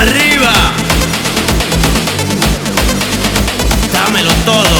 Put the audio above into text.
¡Arriba! Dámelo todo.